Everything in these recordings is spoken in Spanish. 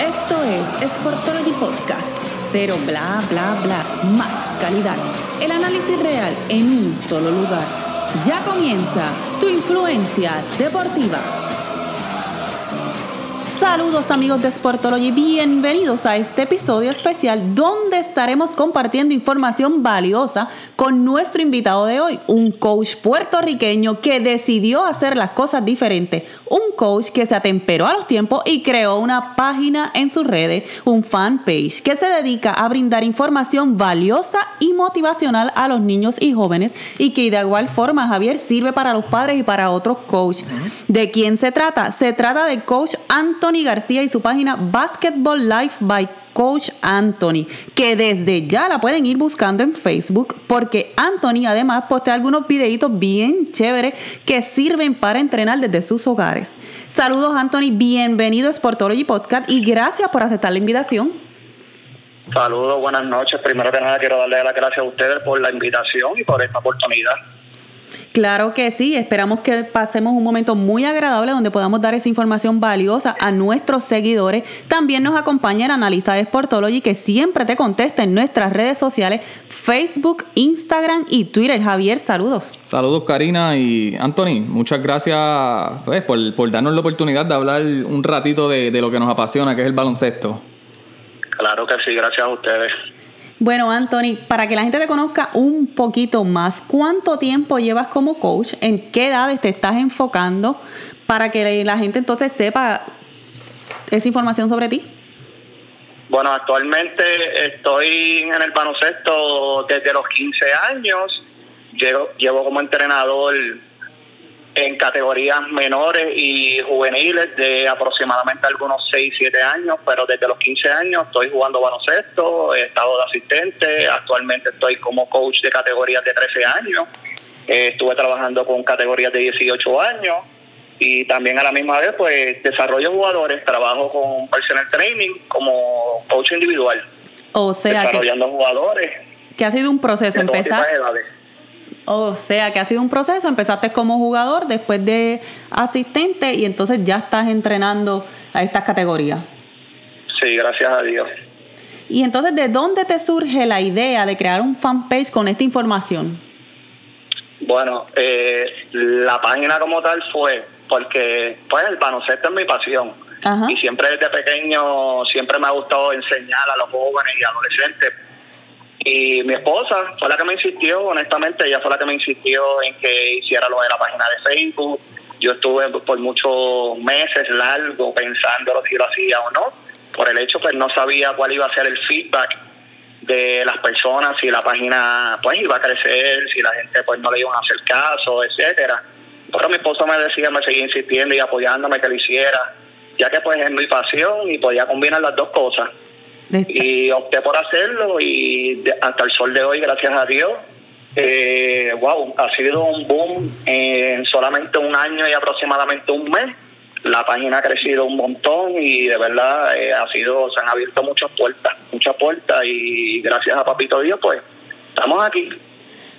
Esto es Sportology Podcast. Cero bla bla bla. Más calidad. El análisis real en un solo lugar. Ya comienza tu influencia deportiva. Saludos amigos de Sportology, bienvenidos a este episodio especial donde estaremos compartiendo información valiosa con nuestro invitado de hoy, un coach puertorriqueño que decidió hacer las cosas diferentes, un coach que se atemperó a los tiempos y creó una página en sus redes, un fanpage que se dedica a brindar información valiosa y motivacional a los niños y jóvenes y que de igual forma Javier sirve para los padres y para otros coaches. ¿De quién se trata? Se trata del coach Anthony García y su página Basketball Life by Coach Anthony, que desde ya la pueden ir buscando en Facebook, porque Anthony además postea algunos videitos bien chéveres que sirven para entrenar desde sus hogares. Saludos Anthony, bienvenido a Sportology Podcast y gracias por aceptar la invitación. Saludos, buenas noches. Primero que nada quiero darle las gracias a ustedes por la invitación y por esta oportunidad. Claro que sí, esperamos que pasemos un momento muy agradable donde podamos dar esa información valiosa a nuestros seguidores. También nos acompaña el analista de Sportology que siempre te contesta en nuestras redes sociales, Facebook, Instagram y Twitter. Javier, saludos. Saludos Karina y Anthony, muchas gracias pues, por, darnos la oportunidad de hablar un ratito de, de lo que nos apasiona, que es el baloncesto. Claro que sí, gracias a ustedes. Bueno, Anthony, para que la gente te conozca un poquito más, ¿cuánto tiempo llevas como coach? ¿En qué edades te estás enfocando? Para que la gente entonces sepa esa información sobre ti. Bueno, actualmente estoy en el baloncesto desde los 15 años. Llevo, llevo como entrenador en categorías menores y juveniles de aproximadamente algunos 6, 7 años, pero desde los 15 años estoy jugando baloncesto, he estado de asistente, actualmente estoy como coach de categorías de 13 años, eh, estuve trabajando con categorías de 18 años y también a la misma vez pues desarrollo jugadores, trabajo con personal training como coach individual. O sea, desarrollando jugadores. Que ha sido un proceso empezar. O sea, que ha sido un proceso. Empezaste como jugador, después de asistente y entonces ya estás entrenando a estas categorías. Sí, gracias a Dios. Y entonces, ¿de dónde te surge la idea de crear un fanpage con esta información? Bueno, eh, la página como tal fue porque pues el baloncesto es mi pasión. Y siempre desde pequeño, siempre me ha gustado enseñar a los jóvenes y adolescentes y mi esposa fue la que me insistió, honestamente, ella fue la que me insistió en que hiciera lo de la página de Facebook. Yo estuve por muchos meses largo pensando si lo hacía o no, por el hecho que no sabía cuál iba a ser el feedback de las personas, si la página pues iba a crecer, si la gente pues no le iban a hacer caso, etcétera. Pero mi esposa me decía, me seguía insistiendo y apoyándome que lo hiciera, ya que pues es mi pasión y podía combinar las dos cosas. Y opté por hacerlo y hasta el sol de hoy, gracias a Dios, eh, wow, ha sido un boom en solamente un año y aproximadamente un mes. La página ha crecido un montón y de verdad eh, ha sido, se han abierto muchas puertas, muchas puertas y gracias a Papito Dios, pues estamos aquí.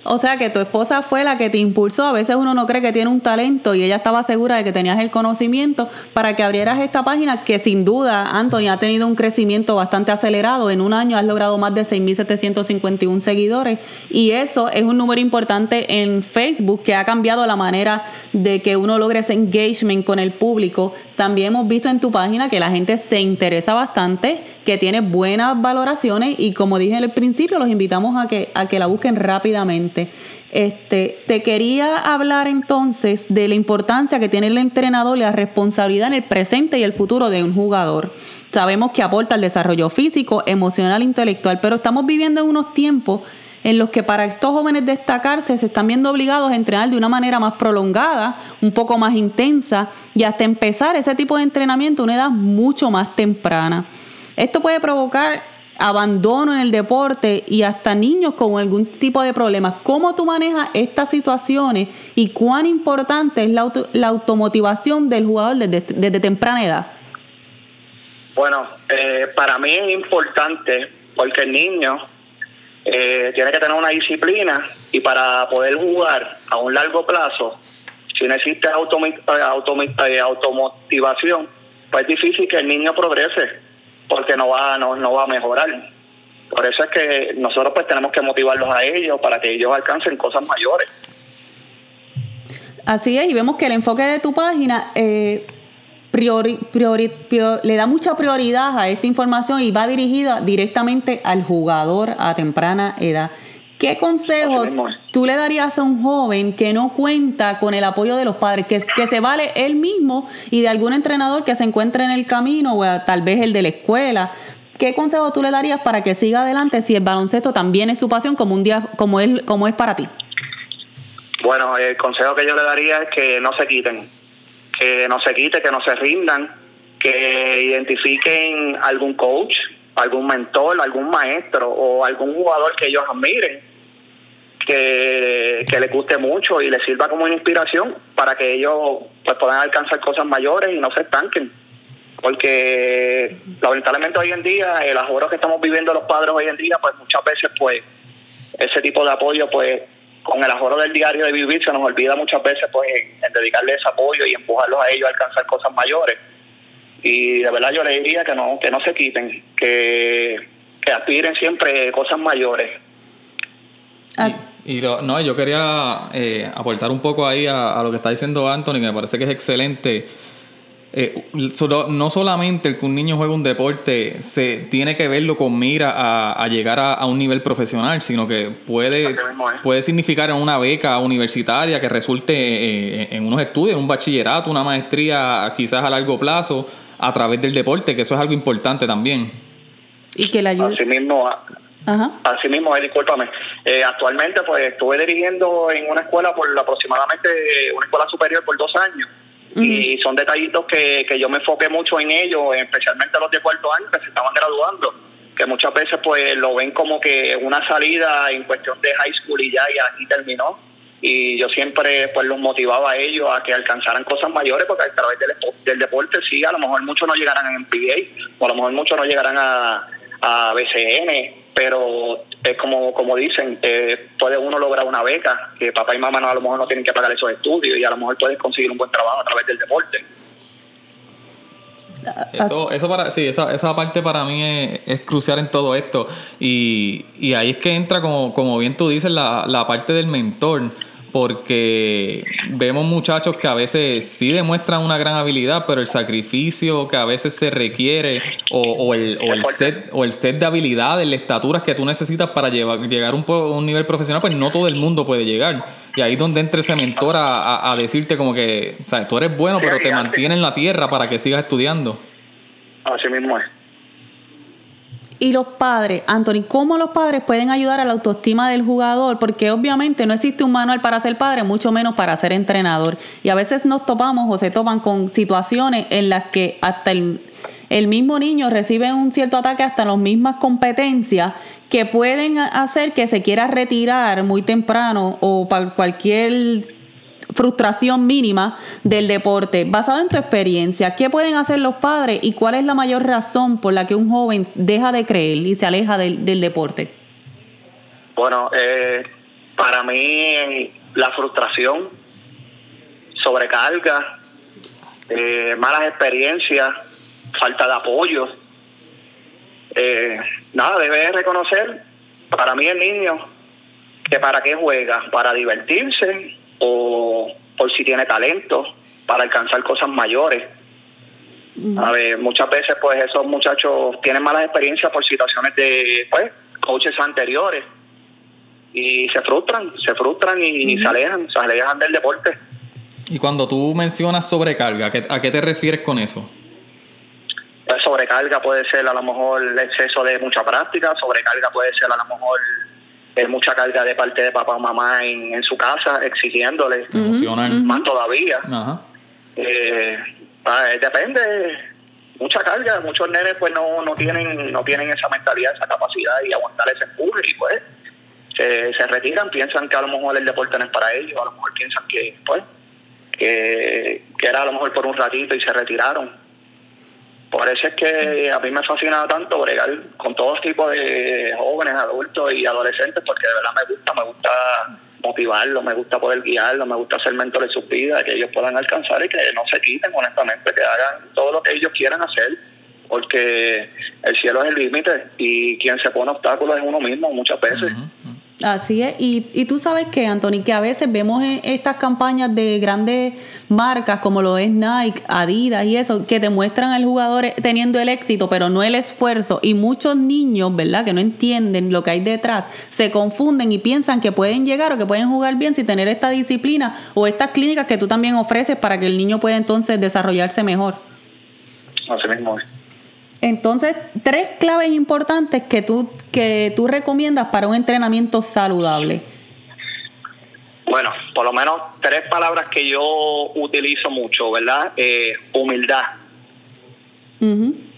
O sea que tu esposa fue la que te impulsó. A veces uno no cree que tiene un talento y ella estaba segura de que tenías el conocimiento para que abrieras esta página que sin duda, Anthony, ha tenido un crecimiento bastante acelerado. En un año has logrado más de 6.751 seguidores y eso es un número importante en Facebook que ha cambiado la manera de que uno logre ese engagement con el público. También hemos visto en tu página que la gente se interesa bastante, que tiene buenas valoraciones y como dije en el principio, los invitamos a que, a que la busquen rápidamente. Este, te quería hablar entonces de la importancia que tiene el entrenador y la responsabilidad en el presente y el futuro de un jugador. Sabemos que aporta al desarrollo físico, emocional, intelectual, pero estamos viviendo en unos tiempos en los que para estos jóvenes destacarse se están viendo obligados a entrenar de una manera más prolongada, un poco más intensa y hasta empezar ese tipo de entrenamiento a una edad mucho más temprana. Esto puede provocar abandono en el deporte y hasta niños con algún tipo de problemas. ¿Cómo tú manejas estas situaciones y cuán importante es la, la automotivación del jugador desde, temprana edad? Bueno, eh, para mí es importante porque el niño eh, tiene que tener una disciplina y para poder jugar a un largo plazo, si no existe eh, automotivación, pues es difícil que el niño progrese porque no va, no, no va a mejorar. Por eso es que nosotros pues tenemos que motivarlos a ellos para que ellos alcancen cosas mayores. Así es, y vemos que el enfoque de tu página eh, priori, le da mucha prioridad a esta información y va dirigida directamente al jugador a temprana edad. ¿Qué consejo tú le darías a un joven que no cuenta con el apoyo de los padres, que, que se vale él mismo y de algún entrenador que se encuentre en el camino o tal vez el de la escuela? ¿Qué consejo tú le darías para que siga adelante si el baloncesto también es su pasión como un día como es, como es para ti? Bueno, el consejo que yo le daría es que no se quiten, que no se quiten, que no se rindan, que identifiquen algún coach, algún mentor, algún maestro o algún jugador que ellos admiren, que, que les guste mucho y les sirva como inspiración para que ellos pues, puedan alcanzar cosas mayores y no se estanquen. Porque lamentablemente hoy en día, el ahorro que estamos viviendo los padres hoy en día, pues muchas veces pues ese tipo de apoyo pues con el ahorro del diario de vivir se nos olvida muchas veces pues en, dedicarle ese apoyo y empujarlos a ellos a alcanzar cosas mayores. Y de verdad yo les diría que no, que no se quiten, que, aspiren siempre cosas mayores. Y, no, yo quería eh, aportar un poco ahí a, a, lo que está diciendo Anthony, que me parece que es excelente. Eh, no solamente el que un niño juegue un deporte se tiene que verlo con mira a, llegar a, un nivel profesional, sino que puede, puede significar una beca universitaria que resulte eh, en unos estudios, un bachillerato, una maestría quizás a largo plazo a través del deporte, que eso es algo importante también. Y que la ayuda. Así mismo, Así mismo, eh, discúlpame. actualmente, pues estuve dirigiendo en una escuela por aproximadamente una escuela superior por dos años y son detallitos que, que yo me enfoqué mucho en ellos, especialmente los de cuarto año que se estaban graduando, que muchas veces pues lo ven como que una salida en cuestión de high school y ya, y aquí terminó. Y yo siempre pues los motivaba a ellos a que alcanzaran cosas mayores, porque a través del, del deporte sí, a lo mejor muchos no llegarán a NBA, o a lo mejor muchos no llegarán a, a BCN, pero es como, como dicen, eh, puede uno lograr una beca, que papá y mamá no, a lo mejor no tienen que pagar esos estudios y a lo mejor puedes conseguir un buen trabajo a través del deporte. Eso, eso para, sí, esa, esa parte para mí es, crucial en todo esto. Y, y, ahí es que entra, como, como bien tú dices, la, la parte del mentor porque vemos muchachos que a veces sí demuestran una gran habilidad, pero el sacrificio que a veces se requiere o, el, set, o el set de habilidades, las estaturas que tú necesitas para llegar a un, nivel profesional, pues no todo el mundo puede llegar. Y ahí es donde entra ese mentor a, decirte como que, o sea, tú eres bueno, pero te mantiene en la tierra para que sigas estudiando. Así mismo es. Y los padres, Anthony, ¿cómo los padres pueden ayudar a la autoestima del jugador? Porque obviamente no existe un manual para ser padre, mucho menos para ser entrenador. Y a veces nos topamos o se topan con situaciones en las que hasta el, el mismo niño recibe un cierto ataque hasta las mismas competencias que pueden hacer que se quiera retirar muy temprano o para cualquier frustración mínima del deporte. Basado en tu experiencia, ¿qué pueden hacer los padres y cuál es la mayor razón por la que un joven deja de creer y se aleja del, deporte? Bueno, eh, para mí la frustración, sobrecarga, eh, malas experiencias, falta de apoyo. Eh, nada, debe reconocer, para mí el niño, que para qué juega, para divertirse o por si tiene talento para alcanzar cosas mayores. A ver, muchas veces pues esos muchachos tienen malas experiencias por situaciones de pues coaches anteriores y se frustran, se frustran y, se alejan, se alejan del deporte. Y cuando tú mencionas sobrecarga, ¿a qué te refieres con eso? Pues sobrecarga puede ser a lo mejor el exceso de mucha práctica, sobrecarga puede ser a lo mejor es mucha carga de parte de papá o mamá en, su casa exigiéndole. Más todavía. Eh, eh, depende, mucha carga, muchos nenes pues no, no tienen no tienen esa mentalidad, esa capacidad y aguantar ese empuje y pues se, se retiran, piensan que a lo mejor el deporte no es para ellos, a lo mejor piensan que pues que, que era a lo mejor por un ratito y se retiraron por eso es que a mí me fascina tanto bregar con todos tipos de jóvenes, adultos y adolescentes, porque de verdad me gusta, me gusta motivarlos, me gusta poder guiarlos, me gusta ser mentor de sus vidas, que ellos puedan alcanzar y que no se quiten, honestamente, que hagan todo lo que ellos quieran hacer, porque el cielo es el límite y quien se pone obstáculos es uno mismo muchas veces. Así es, y, y tú sabes que, Anthony, que a veces vemos en estas campañas de grandes marcas como lo es Nike, Adidas y eso, que demuestran al jugador teniendo el éxito, pero no el esfuerzo. Y muchos niños, ¿verdad?, que no entienden lo que hay detrás, se confunden y piensan que pueden llegar o que pueden jugar bien sin tener esta disciplina o estas clínicas que tú también ofreces para que el niño pueda entonces desarrollarse mejor. Así mismo entonces, tres claves importantes que tú, que tú recomiendas para un entrenamiento saludable. Bueno, por lo menos tres palabras que yo utilizo mucho, ¿verdad? Eh, humildad.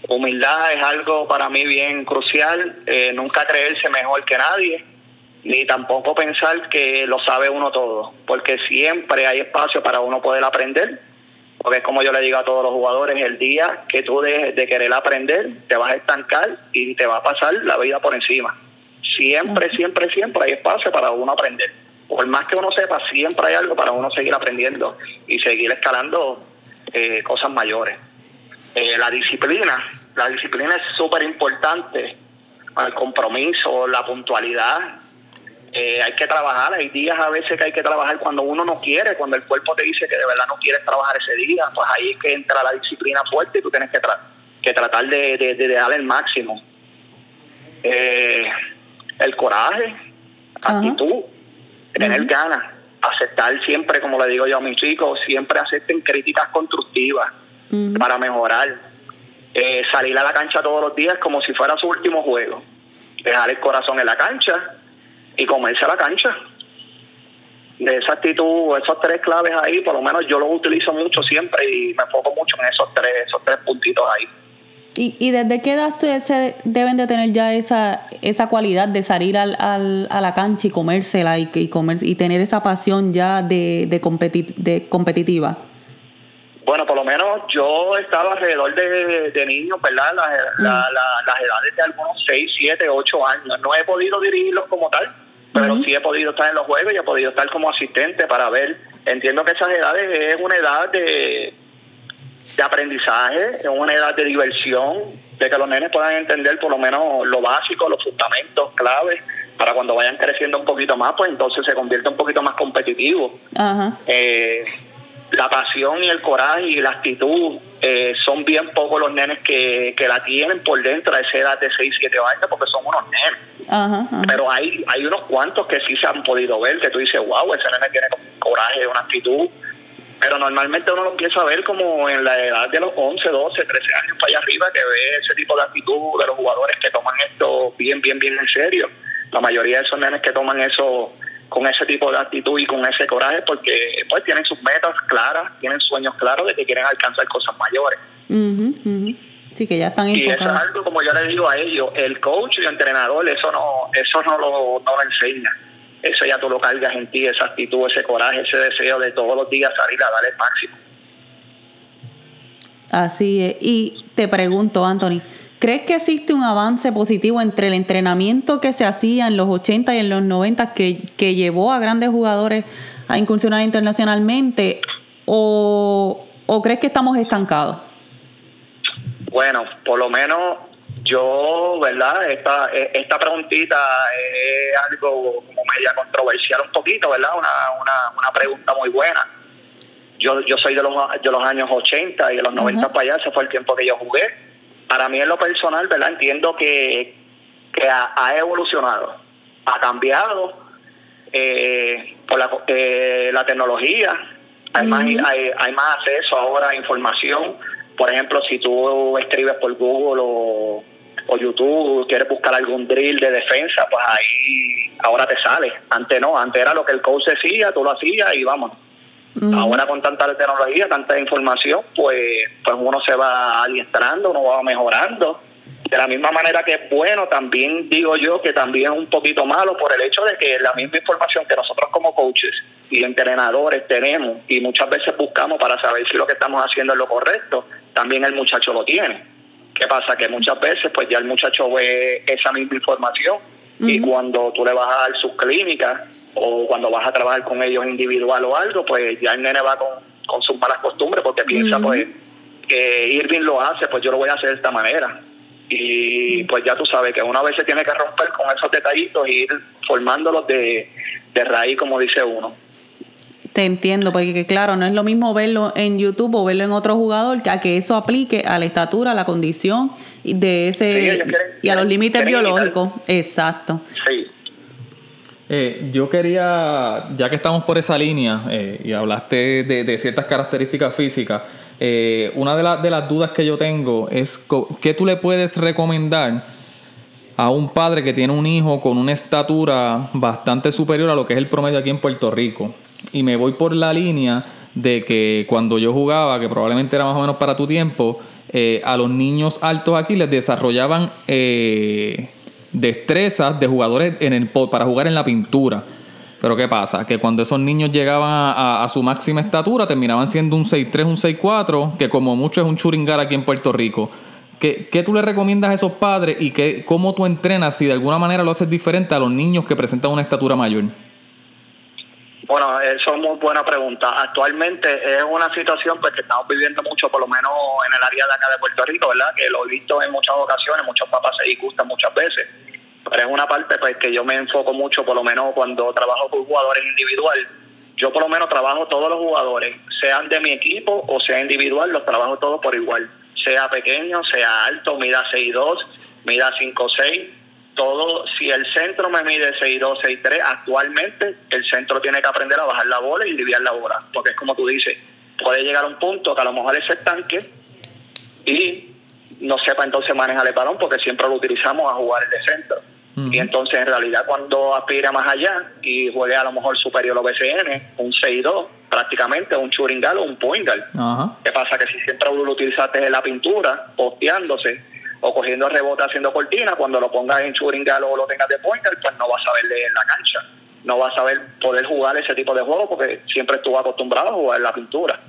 Humildad es algo para mí bien crucial. Eh, nunca creerse mejor que nadie, ni tampoco pensar que lo sabe uno todo, porque siempre hay espacio para uno poder aprender porque es como yo le digo a todos los jugadores, el día que tú dejes de querer aprender, te vas a estancar y te va a pasar la vida por encima. Siempre, siempre, siempre hay espacio para uno aprender. Por más que uno sepa, siempre hay algo para uno seguir aprendiendo y seguir escalando eh, cosas mayores. Eh, la disciplina, la disciplina es súper importante. El compromiso, la puntualidad, eh, hay que trabajar, hay días a veces que hay que trabajar cuando uno no quiere, cuando el cuerpo te dice que de verdad no quieres trabajar ese día, pues ahí es que entra la disciplina fuerte y tú tienes que, que tratar de, de, dar el máximo. Eh, el coraje, actitud, tener ganas, aceptar siempre, como le digo yo a mis chicos, siempre acepten críticas constructivas para mejorar. Eh, salir a la cancha todos los días como si fuera su último juego. Dejar el corazón en la cancha, y comerse a la cancha. De esa actitud, esos tres claves ahí, por lo menos yo los utilizo mucho siempre y me enfoco mucho en esos tres, esos tres puntitos ahí. ¿Y, y desde qué edad se, deben de tener ya esa, esa cualidad de salir al, al, a la cancha y comérsela y, y, comer, y tener esa pasión ya de, de, de competitiva? Bueno, por lo menos yo estaba alrededor de, de niños, ¿verdad? Las, mm. las edades de algunos 6, 7, 8 años. No he podido dirigirlos como tal pero sí he podido estar en los juegos y he podido estar como asistente para ver. Entiendo que esas edades es una edad de, de aprendizaje, es una edad de diversión, de que los nenes puedan entender por lo menos lo básico, los fundamentos claves, para cuando vayan creciendo un poquito más, pues entonces se convierte un poquito más competitivo. Eh, la pasión y el coraje y la actitud eh, son bien pocos los nenes que, que la tienen por dentro a esa edad de 6, 7 años porque son unos nenes. Pero hay, hay unos cuantos que sí se han podido ver, que tú dices, wow, ese nene tiene coraje, una actitud. Pero normalmente uno lo empieza a ver como en la edad de los 11, 12, 13 años para allá arriba, que ve ese tipo de actitud de los jugadores que toman esto bien, bien, bien en serio. La mayoría de esos nenes que toman eso con ese tipo de actitud y con ese coraje porque pues tienen sus metas claras, tienen sueños claros de que quieren alcanzar cosas mayores. Sí, que ya están Y eso es algo, como yo le digo a ellos, el coach y el entrenador, eso no eso no lo, no lo enseña. Eso ya tú lo cargas en ti, esa actitud, ese coraje, ese deseo de todos los días salir a dar el máximo. Así es. Y te pregunto, Anthony, ¿Crees que existe un avance positivo entre el entrenamiento que se hacía en los 80 y en los 90 que, que llevó a grandes jugadores a incursionar internacionalmente o, crees que estamos estancados? Bueno, por lo menos yo, ¿verdad? Esta, esta preguntita es algo como media controversial un poquito, ¿verdad? Una, una, una pregunta muy buena. Yo, yo soy de los, de los años 80 y de los 90 para allá, ese fue el tiempo que yo jugué para mí en lo personal, ¿verdad? Entiendo que, ha, evolucionado, ha cambiado eh, por la, eh, la tecnología, hay, más, hay, más acceso ahora a información. Por ejemplo, si tú escribes por Google o, o YouTube, quieres buscar algún drill de defensa, pues ahí ahora te sale. Antes no, antes era lo que el coach decía, tú lo hacías y vamos. Ahora con tanta tecnología, tanta información, pues, pues uno se va adiestrando, uno va mejorando. De la misma manera que es bueno, también digo yo que también es un poquito malo por el hecho de que la misma información que nosotros como coaches y entrenadores tenemos y muchas veces buscamos para saber si lo que estamos haciendo es lo correcto, también el muchacho lo tiene. ¿Qué pasa? Que muchas veces pues ya el muchacho ve esa misma información y cuando tú le vas a dar sus clínicas o cuando vas a trabajar con ellos individual o algo, pues ya el nene va con, sus malas costumbres porque piensa pues que Irving lo hace, pues yo lo voy a hacer de esta manera. Y pues ya tú sabes que una vez se tiene que romper con esos detallitos e ir formándolos de, de raíz, como dice uno. Te entiendo, porque claro, no es lo mismo verlo en YouTube o verlo en otro jugador que a que eso aplique a la estatura, a la condición de ese y a los límites biológicos. Exacto. Sí. Eh, yo quería, ya que estamos por esa línea eh, y hablaste de, ciertas características físicas, eh, una de, de las dudas que yo tengo es qué tú le puedes recomendar a un padre que tiene un hijo con una estatura bastante superior a lo que es el promedio aquí en Puerto Rico. Y me voy por la línea de que cuando yo jugaba, que probablemente era más o menos para tu tiempo, eh, a los niños altos aquí les desarrollaban eh, destrezas de jugadores en el, para jugar en la pintura. Pero ¿qué pasa? Que cuando esos niños llegaban a, su máxima estatura, terminaban siendo un 6'3, un 6'4, que como mucho es un churingar aquí en Puerto Rico. ¿Qué, ¿Qué, tú le recomiendas a esos padres y qué, cómo tú entrenas si de alguna manera lo haces diferente a los niños que presentan una estatura mayor? Bueno, eso es muy buena pregunta. Actualmente es una situación pues, que estamos viviendo mucho, por lo menos en el área de acá de Puerto Rico, ¿verdad? Que lo he visto en muchas ocasiones, muchos papás se disgustan muchas veces. Pero es una parte pues, que yo me enfoco mucho, por lo menos cuando trabajo con jugadores individual. Yo por lo menos trabajo todos los jugadores, sean de mi equipo o sea individual, los trabajo todos por igual sea pequeño, sea alto, mida 6'2, mida 5'6, todo, si el centro me mide 6'2, 6'3, actualmente el centro tiene que aprender a bajar la bola y lidiar la bola, porque es como tú dices, puede llegar a un punto que a lo mejor es estanque y no sepa entonces manejar el balón porque siempre lo utilizamos a jugar el de centro. Y entonces en realidad cuando aspira más allá y juegue a lo mejor superior a BCN, un 6'2, prácticamente un churingal o un poingal. ¿Qué pasa? Que si siempre lo utilizaste en la pintura, posteándose o cogiendo rebote haciendo cortina, cuando lo pongas en churingal o lo tengas de poingal, pues no vas a ver en la cancha. No vas a ver poder jugar ese tipo de juego porque siempre estuvo acostumbrado a jugar en la pintura.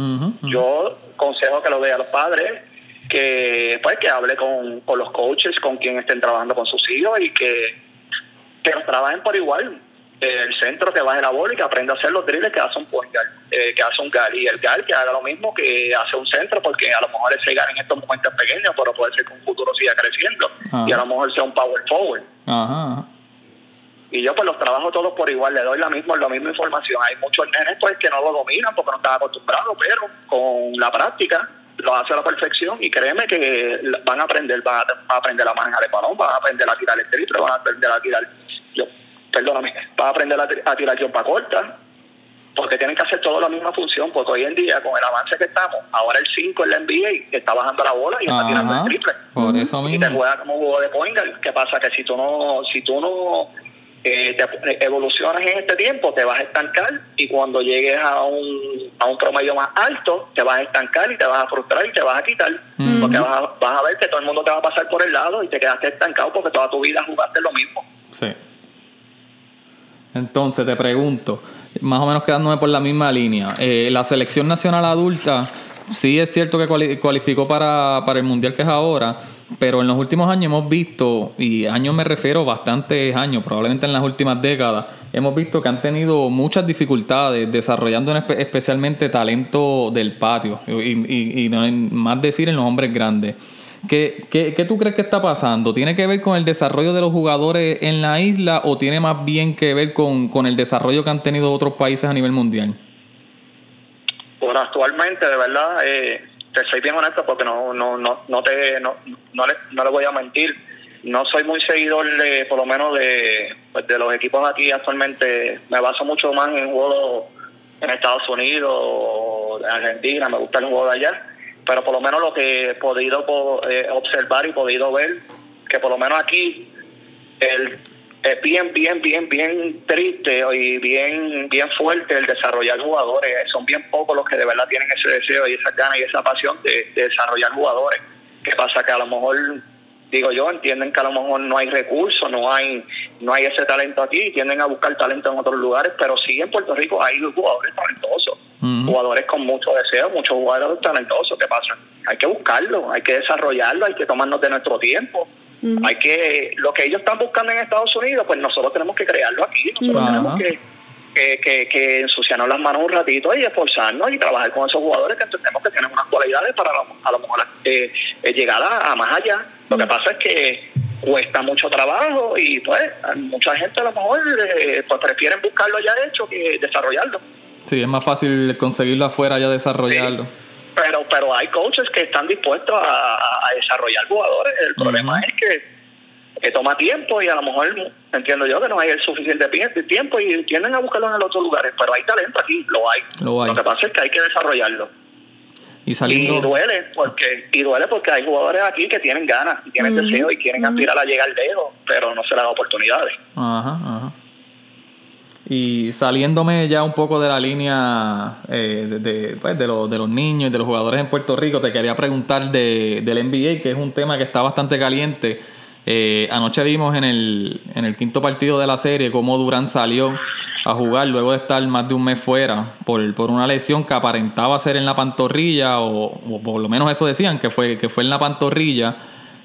Yo consejo que lo vea a los padres, que pues que hable con, con los coaches, con quien estén trabajando con sus hijos y que, que trabajen por igual el centro que baje la bola y que aprenda a hacer los drills que hace un point eh, que hace un gal. Y el gal que haga lo mismo que hace un centro porque a lo mejor ese gal en estos momentos pequeños pero puede ser que un futuro siga creciendo. Y a lo mejor sea un power forward. Y yo pues los trabajo todos por igual. Le doy la misma la misma información. Hay muchos nenes pues que no lo dominan porque no están acostumbrados pero con la práctica lo hace a la perfección. Y créeme que van a aprender van a, aprender a manejar el balón van a aprender a tirar el triple van a aprender a tirar yo perdóname, vas a aprender a, tirar para corta, porque tienen que hacer toda la misma función, porque hoy en día, con el avance que estamos, ahora el 5 en la NBA está bajando la bola y está tirando el triple. Por eso mismo. Y te juega como juego de point ¿Qué pasa? Que si tú no, si tú no eh, te evolucionas en este tiempo, te vas a estancar y cuando llegues a un, a un promedio más alto, te vas a estancar y te vas a frustrar y te vas a quitar. Porque vas a, vas a ver que todo el mundo te va a pasar por el lado y te quedaste estancado porque toda tu vida jugaste lo mismo. Sí. Entonces te pregunto, más o menos quedándome por la misma línea, eh, la selección nacional adulta sí es cierto que cualificó para, para el mundial que es ahora, pero en los últimos años hemos visto, y años me refiero bastantes años, probablemente en las últimas décadas, hemos visto que han tenido muchas dificultades desarrollando especialmente talento del patio, y, y, no más decir en los hombres grandes. ¿Qué, qué, tú crees que está pasando? ¿Tiene que ver con el desarrollo de los jugadores en la isla o tiene más bien que ver con, el desarrollo que han tenido otros países a nivel mundial? Bueno, actualmente, de verdad, eh, te soy bien honesto porque no, no, no, no, te, no, no, le, no le voy a mentir. No soy muy seguidor, de, por lo menos, de, pues, de los equipos aquí actualmente. Me baso mucho más en juegos en Estados Unidos, en Argentina, me gusta el juego de allá pero por lo menos lo que he podido eh, observar y podido ver, que por lo menos aquí el, es bien, bien, bien, bien triste y bien, bien fuerte el desarrollar jugadores. Son bien pocos los que de verdad tienen ese deseo y esa ganas y esa pasión de, desarrollar jugadores. ¿Qué pasa? Que a lo mejor, digo yo, entienden que a lo mejor no hay recursos, no hay, no hay ese talento aquí, tienden a buscar talento en otros lugares, pero sí en Puerto Rico hay jugadores talentosos jugadores con mucho deseo, muchos jugadores talentosos. ¿Qué pasa? Hay que buscarlo, hay que desarrollarlo, hay que tomarnos de nuestro tiempo. Hay que, lo que ellos están buscando en Estados Unidos, pues nosotros tenemos que crearlo aquí. Nosotros tenemos que, que, que, ensuciarnos las manos un ratito y esforzarnos y trabajar con esos jugadores que entendemos que tienen unas cualidades para a lo mejor eh, llegar a, más allá. Lo que pasa es que cuesta mucho trabajo y pues mucha gente a lo mejor pues prefieren buscarlo ya hecho que desarrollarlo. Sí, es más fácil conseguirlo afuera ya desarrollarlo. Pero, pero hay coaches que están dispuestos a, desarrollar jugadores. El problema es que, toma tiempo y a lo mejor entiendo yo que no hay el suficiente tiempo y tienden a buscarlo en otros lugares. Pero hay talento aquí, lo hay. Lo, que pasa es que hay que desarrollarlo. Y, saliendo... y duele porque y duele porque hay jugadores aquí que tienen ganas y tienen deseo y quieren aspirar a llegar lejos pero no se les da oportunidades ajá ajá y saliéndome ya un poco de la línea eh, de, pues, de, de, los niños y de los jugadores en Puerto Rico, te quería preguntar de, del NBA, que es un tema que está bastante caliente. Eh, anoche vimos en el, en el quinto partido de la serie cómo Durán salió a jugar luego de estar más de un mes fuera por, por una lesión que aparentaba ser en la pantorrilla, o, o por lo menos eso decían, que fue, que fue en la pantorrilla.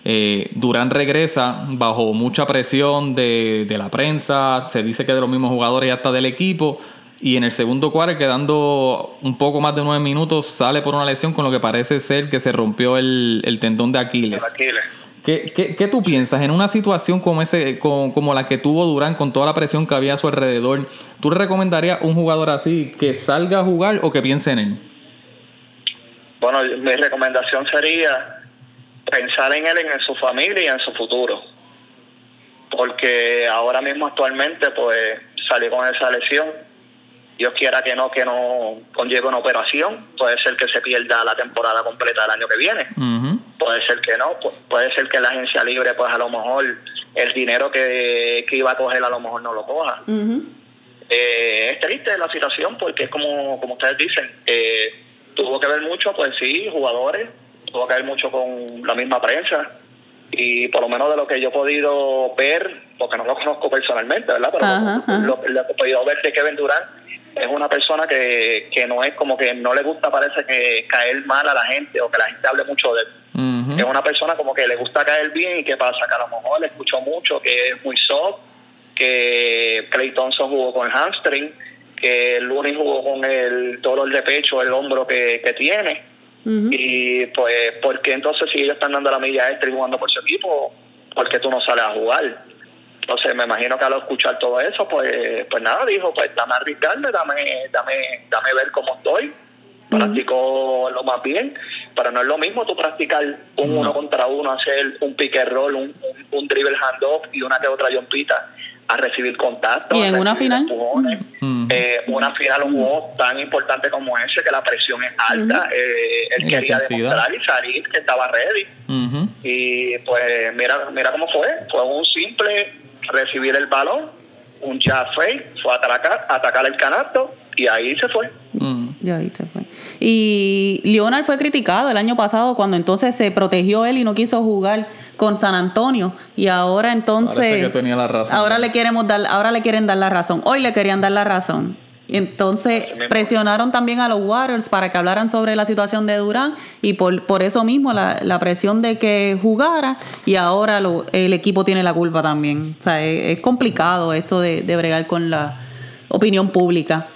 Eh, Durán regresa bajo mucha presión de, la prensa, se dice que de los mismos jugadores y hasta del equipo. Y en el segundo cuarto, quedando un poco más de nueve minutos, sale por una lesión con lo que parece ser que se rompió el, tendón de Aquiles. ¿Qué, tú piensas en una situación como, ese, como, la que tuvo Durán con toda la presión que había a su alrededor? ¿Tú le recomendarías a un jugador así que salga a jugar o que piense en él? Bueno, mi recomendación sería pensar en él, en su familia y en su futuro. Porque ahora mismo actualmente pues salió con esa lesión. Dios quiera que no, que no conlleve una operación. Puede ser que se pierda la temporada completa del año que viene. Puede ser que no. puede ser que la agencia libre pues a lo mejor el dinero que, iba a coger a lo mejor no lo coja. Eh, es triste la situación porque es como, como ustedes dicen, eh, tuvo que ver mucho, pues sí, jugadores, tuvo que ver mucho con la misma prensa y por lo menos de lo que yo he podido ver, porque no lo conozco personalmente, ¿verdad? Pero Lo, que he podido ver de Kevin Durant es una persona que, que no es como que no le gusta, parece que caer mal a la gente o que la gente hable mucho de él. Es una persona como que le gusta caer bien y que pasa que a lo mejor le escuchó mucho, que es muy soft, que Clay Thompson jugó con el hamstring, que Looney jugó con el dolor de pecho, el hombro que, que tiene y pues, porque entonces si ellos están dando la milla extra y jugando por su equipo, ¿por qué tú no sales a jugar? Entonces me imagino que al escuchar todo eso, pues, pues nada, dijo, pues dame a arriesgarme, dame, dame, dame ver cómo estoy. Practico lo más bien, pero no es lo mismo tú practicar un uno contra uno, hacer un pick and roll, un, un, dribble handoff y una que otra jompita a recibir contacto. ¿Y en una final? Eh, una final, un juego tan importante como ese, que la presión es alta. Eh, él quería demostrar y salir, que estaba ready. Y pues mira, mira cómo fue. Fue un simple recibir el balón, un jab fake, fue a atacar, atacar el canasto y ahí se fue. Y ahí se fue. Y Leonard fue criticado el año pasado cuando entonces se protegió él y no quiso jugar con San Antonio y ahora entonces ahora le queremos dar ahora le quieren dar la razón. Hoy le querían dar la razón. Entonces presionaron también a los Waters para que hablaran sobre la situación de Durán y por, por eso mismo la, la presión de que jugara y ahora el equipo tiene la culpa también. O sea, es, complicado esto de, de bregar con la opinión pública.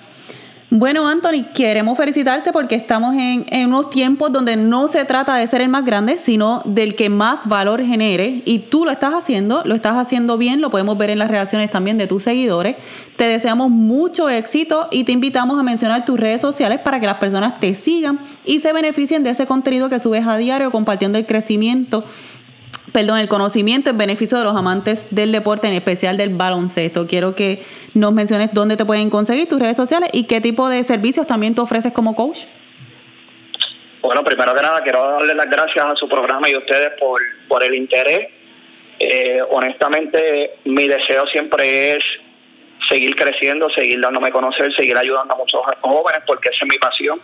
Bueno, Anthony, queremos felicitarte porque estamos en, unos tiempos donde no se trata de ser el más grande, sino del que más valor genere. Y tú lo estás haciendo, lo estás haciendo bien, lo podemos ver en las reacciones también de tus seguidores. Te deseamos mucho éxito y te invitamos a mencionar tus redes sociales para que las personas te sigan y se beneficien de ese contenido que subes a diario compartiendo el crecimiento perdón, el conocimiento en beneficio de los amantes del deporte, en especial del baloncesto. Quiero que nos menciones dónde te pueden conseguir tus redes sociales y qué tipo de servicios también tú ofreces como coach. Bueno, primero que nada, quiero darle las gracias a su programa y a ustedes por, por el interés. Eh, honestamente, mi deseo siempre es seguir creciendo, seguir dándome a conocer, seguir ayudando a muchos jóvenes, porque esa es mi pasión.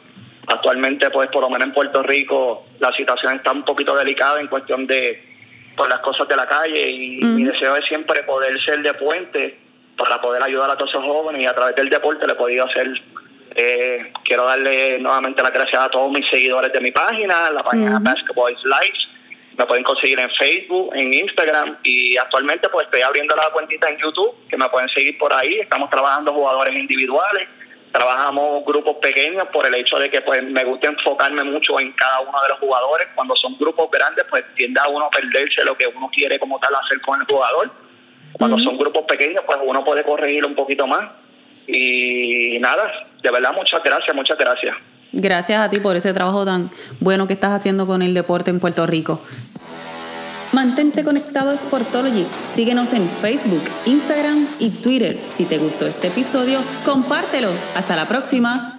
Actualmente, pues por lo menos en Puerto Rico, la situación está un poquito delicada en cuestión de por las cosas de la calle y mi deseo es siempre poder ser de puente para poder ayudar a todos esos jóvenes y a través del deporte le he podido hacer. Eh, quiero darle nuevamente las gracias a todos mis seguidores de mi página, la página Basketball Live. Me pueden conseguir en Facebook, en Instagram y actualmente pues estoy abriendo la cuentita en YouTube que me pueden seguir por ahí. Estamos trabajando jugadores individuales, trabajamos grupos pequeños por el hecho de que pues me gusta enfocarme mucho en cada uno de los jugadores. Cuando son grupos grandes, pues tiende a uno a perderse lo que uno quiere como tal hacer con el jugador. Cuando son grupos pequeños, pues uno puede corregir un poquito más. Y nada, de verdad, muchas gracias, muchas gracias. Gracias a ti por ese trabajo tan bueno que estás haciendo con el deporte en Puerto Rico. Mantente conectado a Sportology. Síguenos en Facebook, Instagram y Twitter. Si te gustó este episodio, compártelo. Hasta la próxima.